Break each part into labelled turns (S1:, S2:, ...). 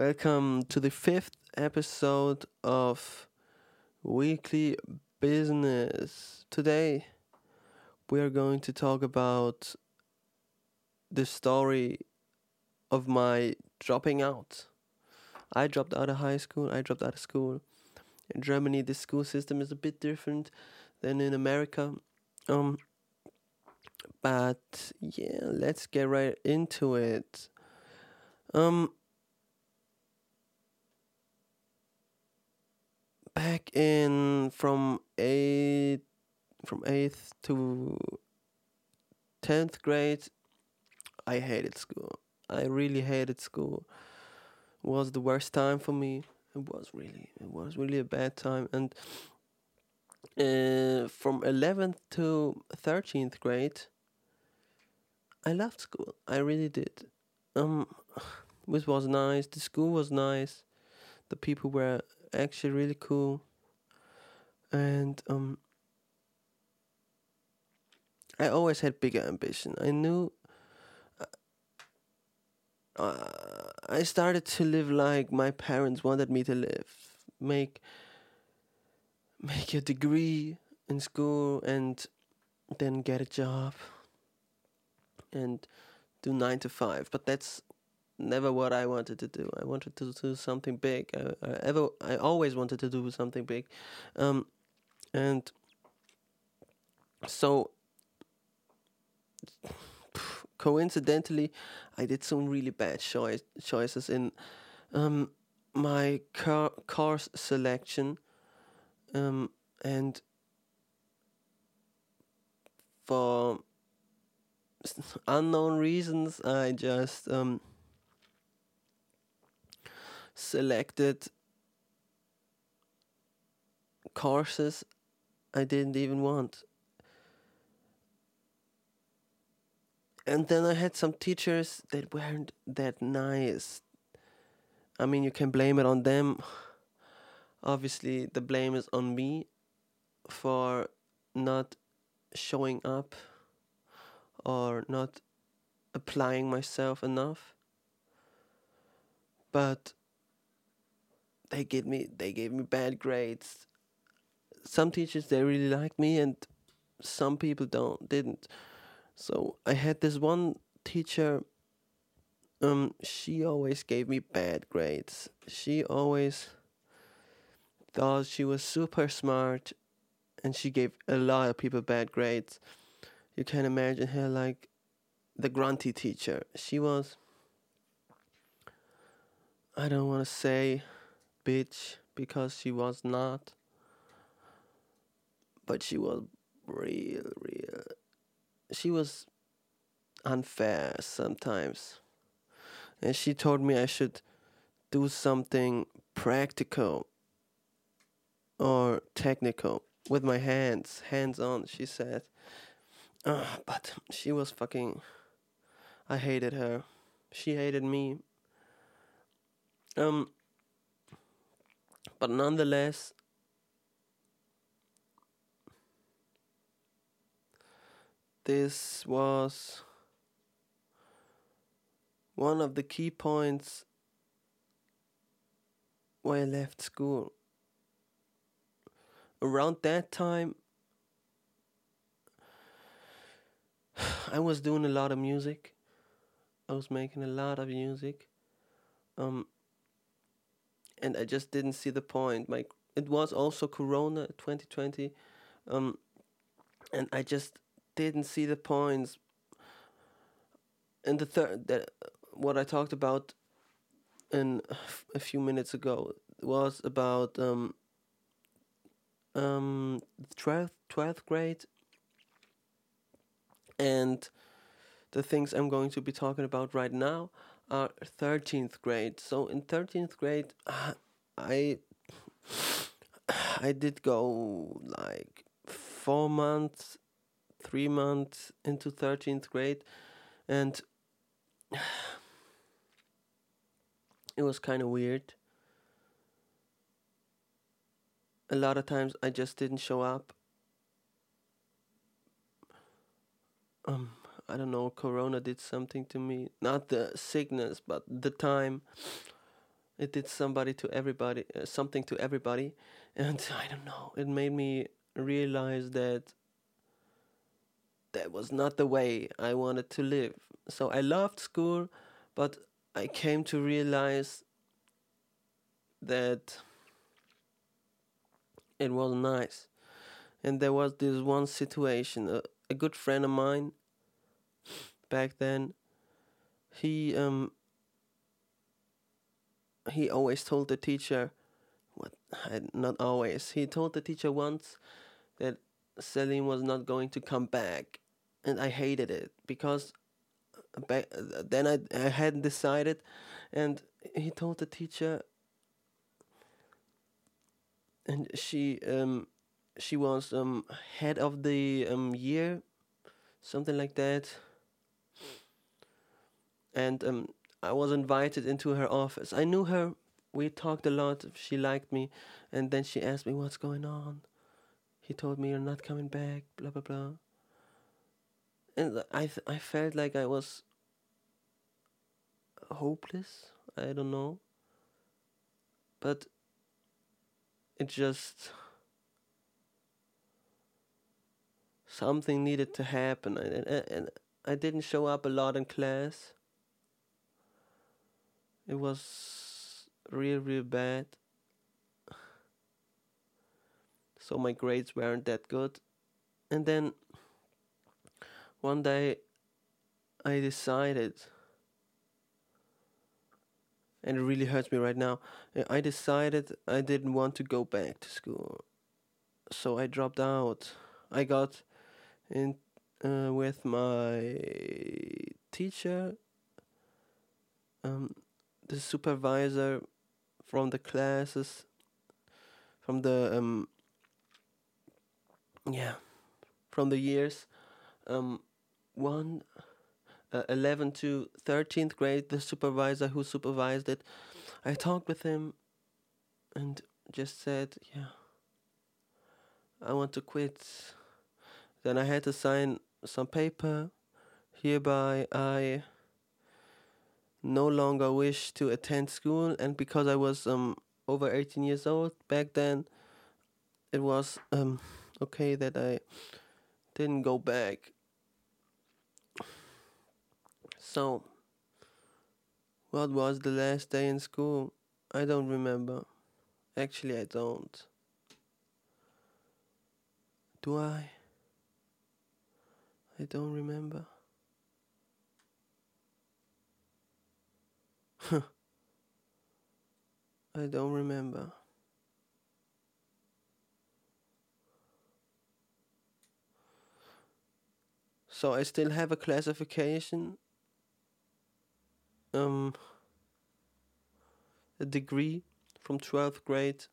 S1: Welcome to the fifth episode of Weekly Business. Today we are going to talk about the story of my dropping out. I dropped out of high school, I dropped out of school. In Germany, the school system is a bit different than in America. Um, but yeah, let's get right into it. Um, back in from eight from eighth to tenth grade, I hated school. I really hated school. It was the worst time for me. It was really, it was really a bad time. And uh, from eleventh to thirteenth grade, I loved school. I really did. Um, it was nice. The school was nice. The people were actually really cool. And um, I always had bigger ambition. I knew. Uh, I started to live like my parents wanted me to live. Make make a degree in school and then get a job and do nine to five. But that's never what I wanted to do. I wanted to do something big. I, I ever, I always wanted to do something big, um, and so coincidentally, I did some really bad choice, choices in um, my car course selection, um, and for unknown reasons, I just um, selected courses I didn't even want. And then I had some teachers that weren't that nice. I mean, you can blame it on them. Obviously, the blame is on me for not showing up or not applying myself enough. But they gave me they gave me bad grades. Some teachers they really liked me and some people don't didn't. So I had this one teacher um she always gave me bad grades. She always thought she was super smart and she gave a lot of people bad grades. You can imagine her like the grunty teacher. She was I don't want to say bitch because she was not. But she was real, real. She was unfair sometimes. And she told me I should do something practical or technical with my hands, hands on, she said. Uh, but she was fucking. I hated her. She hated me. Um, but nonetheless, this was one of the key points why I left school. Around that time, I was doing a lot of music. I was making a lot of music. Um, and I just didn't see the point. My it was also Corona 2020, um, and I just didn't see the points. And the third that what I talked about in a few minutes ago was about um, um, 12th, 12th grade and the things I'm going to be talking about right now are 13th grade. So in 13th grade, I I did go like four months, three months into 13th grade, and it was kind of weird. A lot of times I just didn't show up. Um, I don't know, Corona did something to me. Not the sickness, but the time. it did somebody to everybody, uh, something to everybody, and I don't know. It made me realize that that was not the way I wanted to live. So I loved school, but I came to realize that it was nice. And there was this one situation, a, a good friend of mine back then, he um he always told the teacher what not always. He told the teacher once that Selim was not going to come back and I hated it because back, then I I hadn't decided and he told the teacher and she um she was um head of the um year something like that and um I was invited into her office. I knew her. We talked a lot. She liked me. And then she asked me what's going on? He told me you're not coming back blah blah blah. And I th- I felt like I was hopeless. I don't know. But it just something needed to happen. And, and, and I didn't show up a lot in class it was real real bad so my grades weren't that good and then one day I decided and it really hurts me right now. I decided I didn't want to go back to school, so I dropped out. I got in uh, with my teacher, um, the supervisor from the classes, from the um, yeah, from the years, um, one uh, 11 to 13th grade, the supervisor who supervised it, I talked with him and just said, yeah, I want to quit. Then I had to sign some paper. Hereby, I no longer wish to attend school, and because I was um over 18 years old back then, it was um okay that I didn't go back so, what was the last day in school? I don't remember. Actually, I don't. Do I? I don't remember. I don't remember. So I still have a classification um, a degree from 12th grade.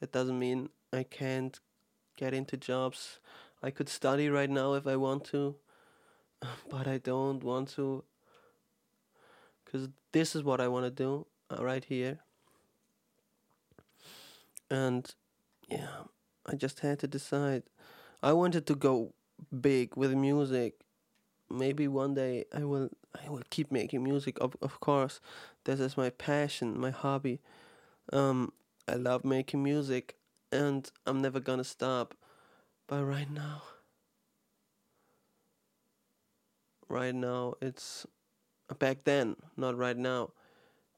S1: That doesn't mean I can't get into jobs. I could study right now if I want to, but I don't want to. Because this is what I want to do uh, right here. And yeah, I just had to decide. I wanted to go big with music. Maybe one day I will I will keep making music. Of of course, this is my passion, my hobby. Um, I love making music, and I'm never gonna stop. But right now, right now, it's back then, not right now.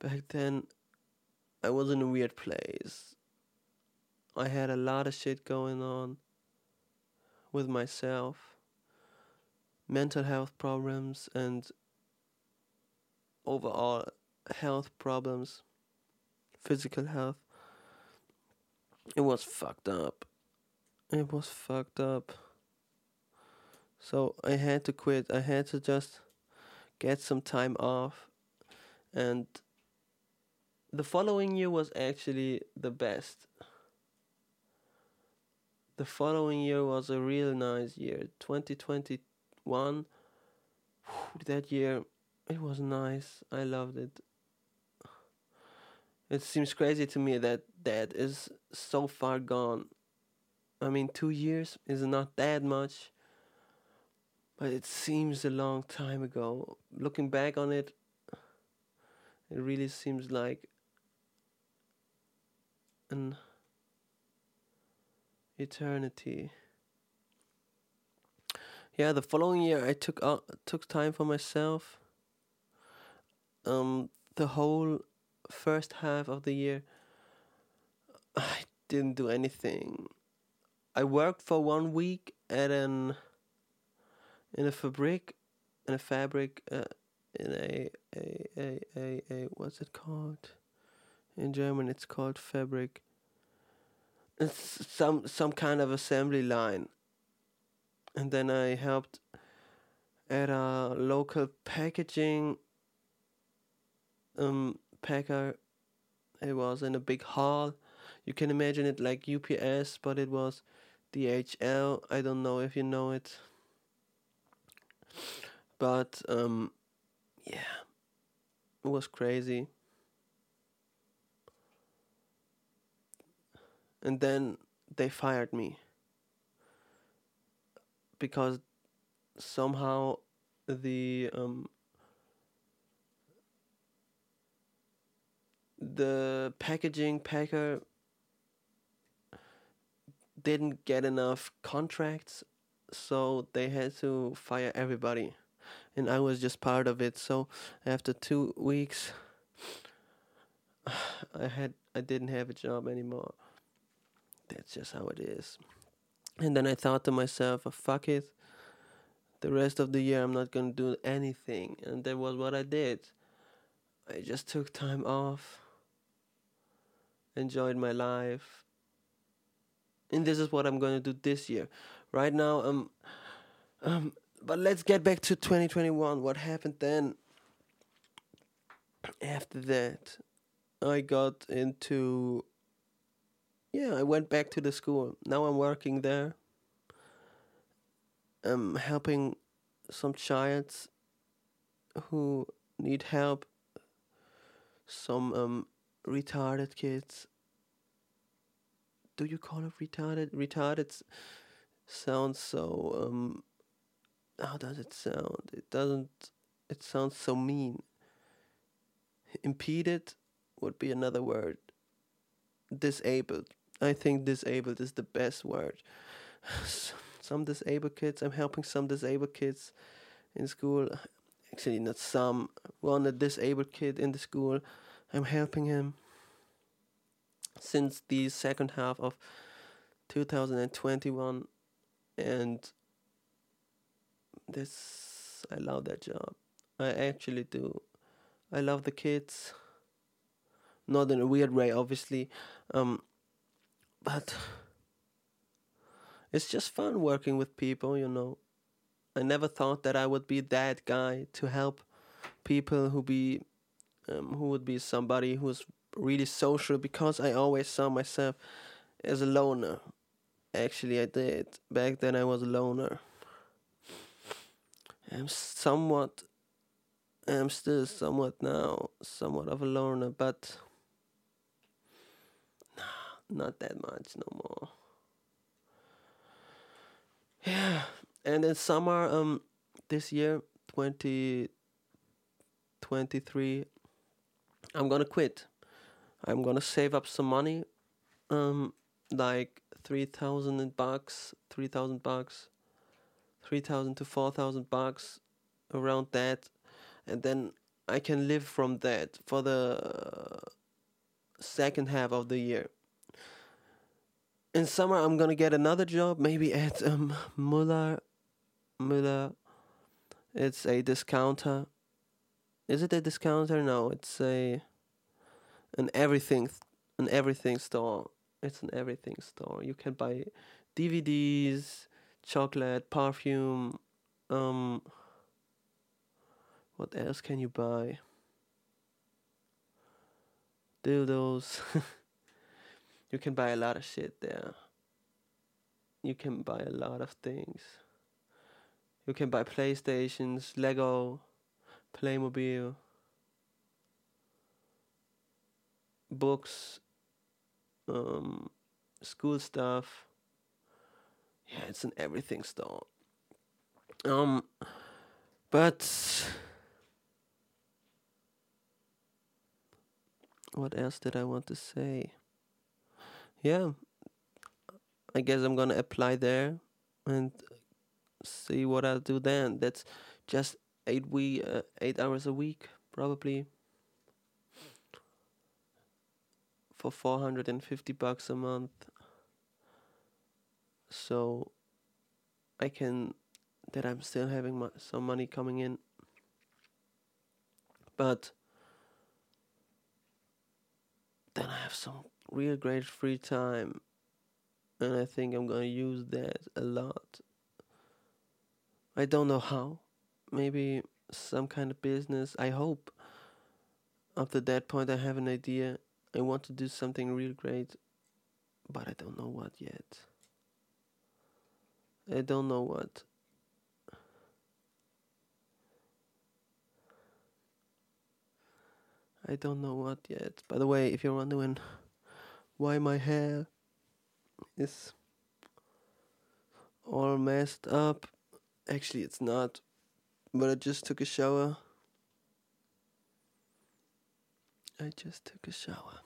S1: Back then, I was in a weird place. I had a lot of shit going on with myself, mental health problems, and overall health problems, physical health. It was fucked up. It was fucked up. So I had to quit. I had to just get some time off. And the following year was actually the best. The following year was a real nice year. 2021. That year it was nice. I loved it. It seems crazy to me that that is so far gone. I mean, two years is not that much, but it seems a long time ago. Looking back on it, it really seems like an eternity. Yeah, the following year I took uh, took time for myself. Um, the whole first half of the year, I didn't do anything. I worked for one week at an in a fabric, in a fabric, uh, in a, a a a a what's it called? In German, it's called fabric. It's some some kind of assembly line. And then I helped at a local packaging um packer. It was in a big hall. You can imagine it like UPS, but it was DHL. I don't know if you know it. But um yeah. It was crazy. And then they fired me because somehow the um the packaging packer didn't get enough contracts so they had to fire everybody and I was just part of it. So after 2 weeks I had I didn't have a job anymore. That's just how it is. And then I thought to myself oh, fuck it. The rest of the year I'm not going to do anything. And that was what I did. I just took time off enjoyed my life. And this is what I'm going to do this year. Right now, um, um, but let's get back to 2021. What happened then? After that, I got into. Yeah, I went back to the school. Now I'm working there. I'm helping some childs who need help. Some um retarded kids do you call it retarded? Retarded sounds so um how does it sound? It doesn't it sounds so mean. Impeded would be another word. Disabled. I think disabled is the best word. some disabled kids, I'm helping some disabled kids in school. Actually, not some. One a disabled kid in the school. I'm helping him since the second half of 2021 and this I love that job. I actually do. I love the kids. Not in a weird way obviously. Um but it's just fun working with people, you know. I never thought that I would be that guy to help people who be um, who would be somebody who's really social because I always saw myself as a loner. Actually, I did. Back then, I was a loner. I'm somewhat, I'm still somewhat now, somewhat of a loner, but not that much no more. Yeah, and in summer, um, this year, twenty twenty three, I'm gonna quit. I'm gonna save up some money, um, like three thousand bucks, three thousand bucks, three thousand to four thousand bucks, around that, and then I can live from that for the second half of the year. In summer, I'm gonna get another job, maybe at um Muller, Muller. It's a discounter. Is it a discounter? No, it's a an everything an everything store. It's an everything store. You can buy DVDs, chocolate, perfume. Um, what else can you buy? Dildos. you can buy a lot of shit there. You can buy a lot of things. You can buy PlayStations, Lego, Playmobil. books, um, school stuff. Yeah, it's an everything store. Um, but what else did I want to say? yeah, I guess I'm gonna apply there and see what I'll do then. That's just eight we uh, eight hours a week probably for 450 bucks a month. So I can that I'm still having mo- some money coming in. But then I have some real great free time. And I think I'm going to use that a lot. I don't know how. Maybe some kind of business. I hope. After that point I have an idea I want to do something real great but I don't know what yet I don't know what. I don't know what yet. By the way, if you're wondering why my hair is all messed up, actually it's not. But I just took a shower. I just took a shower.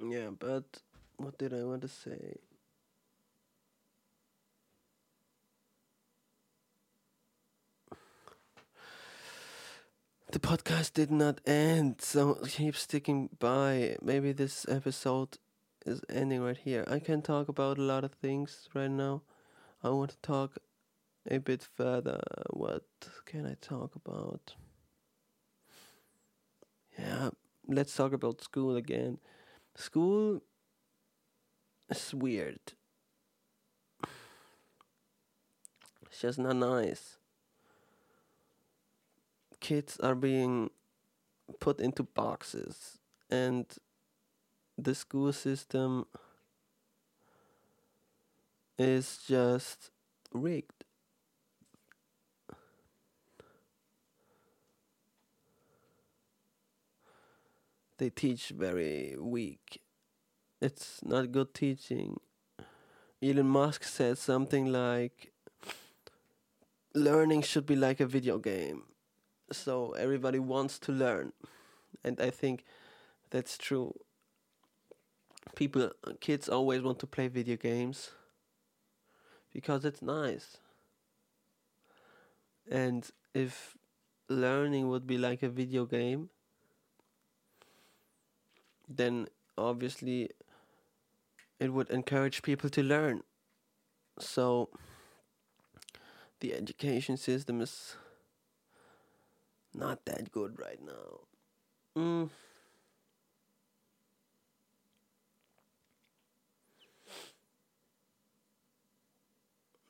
S1: Yeah, but what did I want to say? the podcast did not end, so keep sticking by. Maybe this episode is ending right here. I can talk about a lot of things right now. I want to talk a bit further. What can I talk about? Yeah, let's talk about school again. School is weird. It's just not nice kids are being put into boxes and the school system is just rigged. They teach very weak. It's not good teaching. Elon Musk said something like learning should be like a video game so everybody wants to learn and i think that's true people kids always want to play video games because it's nice and if learning would be like a video game then obviously it would encourage people to learn so the education system is not that good right now. Mm.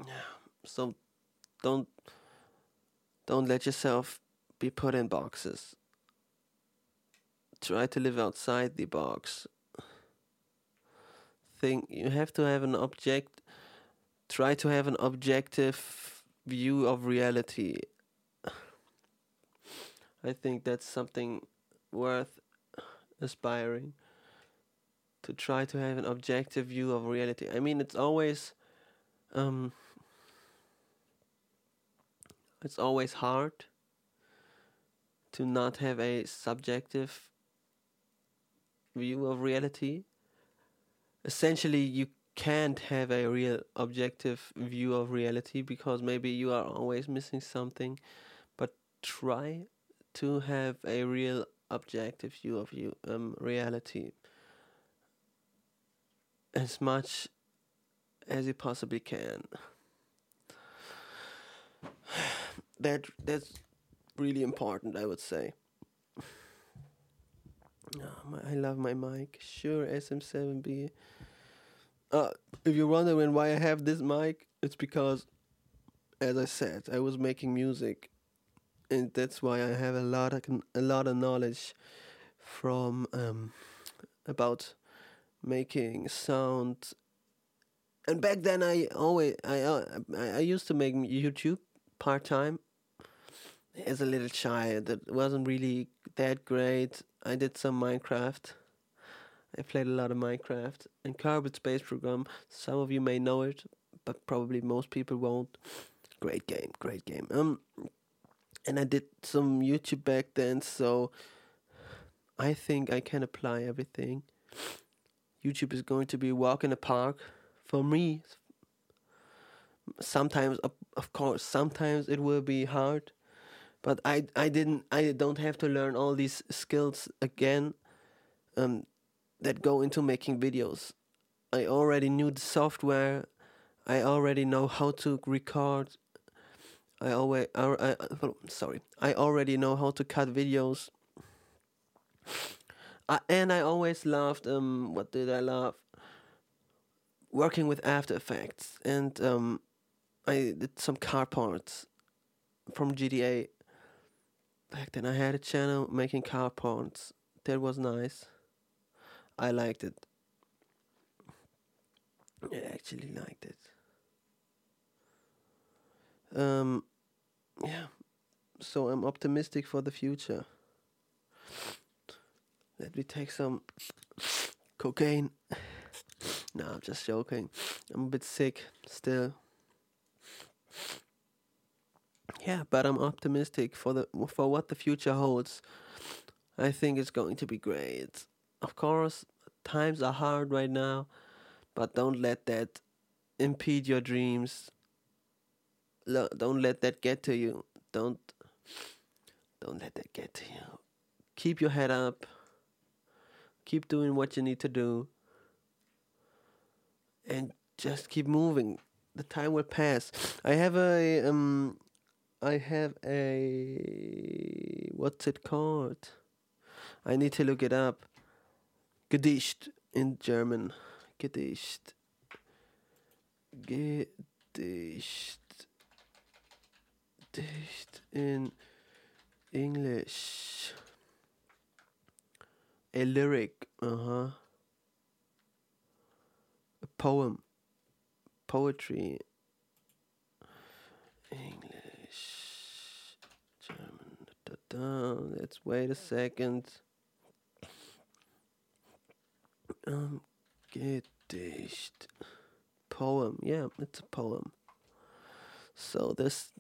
S1: Yeah. So don't don't let yourself be put in boxes. Try to live outside the box. Think you have to have an object try to have an objective view of reality I think that's something worth aspiring to try to have an objective view of reality. I mean, it's always um, it's always hard to not have a subjective view of reality. Essentially, you can't have a real objective view of reality because maybe you are always missing something. But try to have a real objective view of you um, reality as much as you possibly can. That that's really important, I would say. Oh, my, I love my mic. Shure, SM7B. Uh, if you're wondering why I have this mic, it's because, as I said, I was making music and that's why I have a lot of a lot of knowledge from um, about making sound. And back then, I always I uh, I used to make YouTube part time. As a little child, it wasn't really that great. I did some Minecraft. I played a lot of Minecraft and Kerbal Space Program. Some of you may know it, but probably most people won't. Great game, great game. Um, and I did some YouTube back then, so I think I can apply everything. YouTube is going to be a walk in the park for me. Sometimes, of course, sometimes it will be hard, but I I didn't I don't have to learn all these skills again. Um, that go into making videos. I already knew the software. I already know how to record. I always I, I, sorry. I already know how to cut videos. Uh, and I always loved um what did I love? Working with After Effects and um I did some car parts from GTA. Back then I had a channel making car parts. That was nice. I liked it. I actually liked it. Um yeah. So I'm optimistic for the future. Let me take some cocaine. no, I'm just joking. I'm a bit sick still. Yeah, but I'm optimistic for the for what the future holds. I think it's going to be great. Of course, times are hard right now, but don't let that impede your dreams. Don't let that get to you. Don't don't let that get to you. Keep your head up keep doing what you need to do and just keep moving the time will pass i have a um i have a what's it called? I need to look it up. Gedicht in german. Gedicht. Gedicht. Gedicht in english. A lyric, uh huh. A poem, poetry, English, Da. Let's wait a second. Um, Gedicht, poem. Yeah, it's a poem. So this,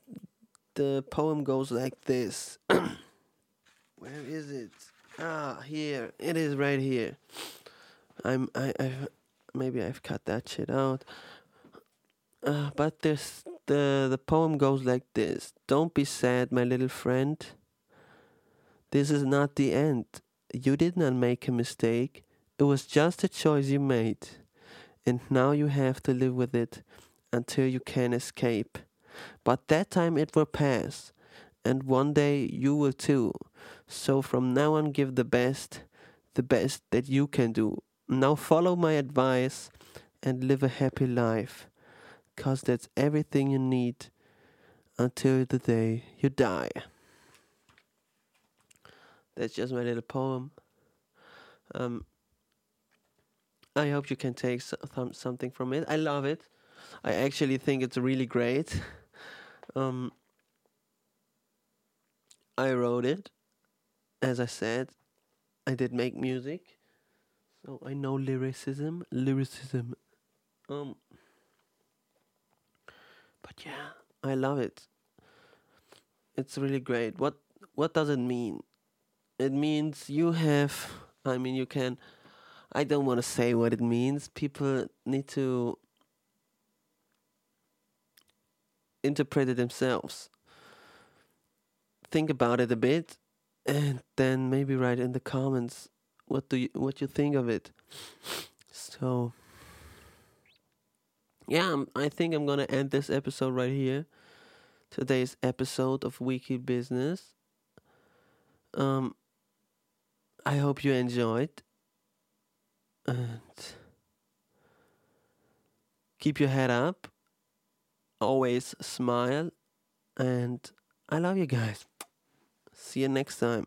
S1: the poem goes like this. Where is it? Ah, here it is, right here. I'm I I maybe I've cut that shit out. Uh, but this the the poem goes like this: Don't be sad, my little friend. This is not the end. You did not make a mistake. It was just a choice you made, and now you have to live with it until you can escape. But that time it will pass, and one day you will too. So from now on, give the best, the best that you can do. Now follow my advice and live a happy life, cause that's everything you need until the day you die. That's just my little poem. Um, I hope you can take some, something from it. I love it. I actually think it's really great. Um, I wrote it as I said, I did make music, so I know lyricism, lyricism. Um, but yeah, I love it. It's really great. What what does it mean? It means you have. I mean, you can. I don't want to say what it means. People need to interpret it themselves. Think about it a bit and then maybe write in the comments what do you what you think of it. So yeah, I think I'm gonna end this episode right here. Today's episode of Wiki Business. Um, I hope you enjoyed, and keep your head up. Always smile, and I love you guys. See you next time.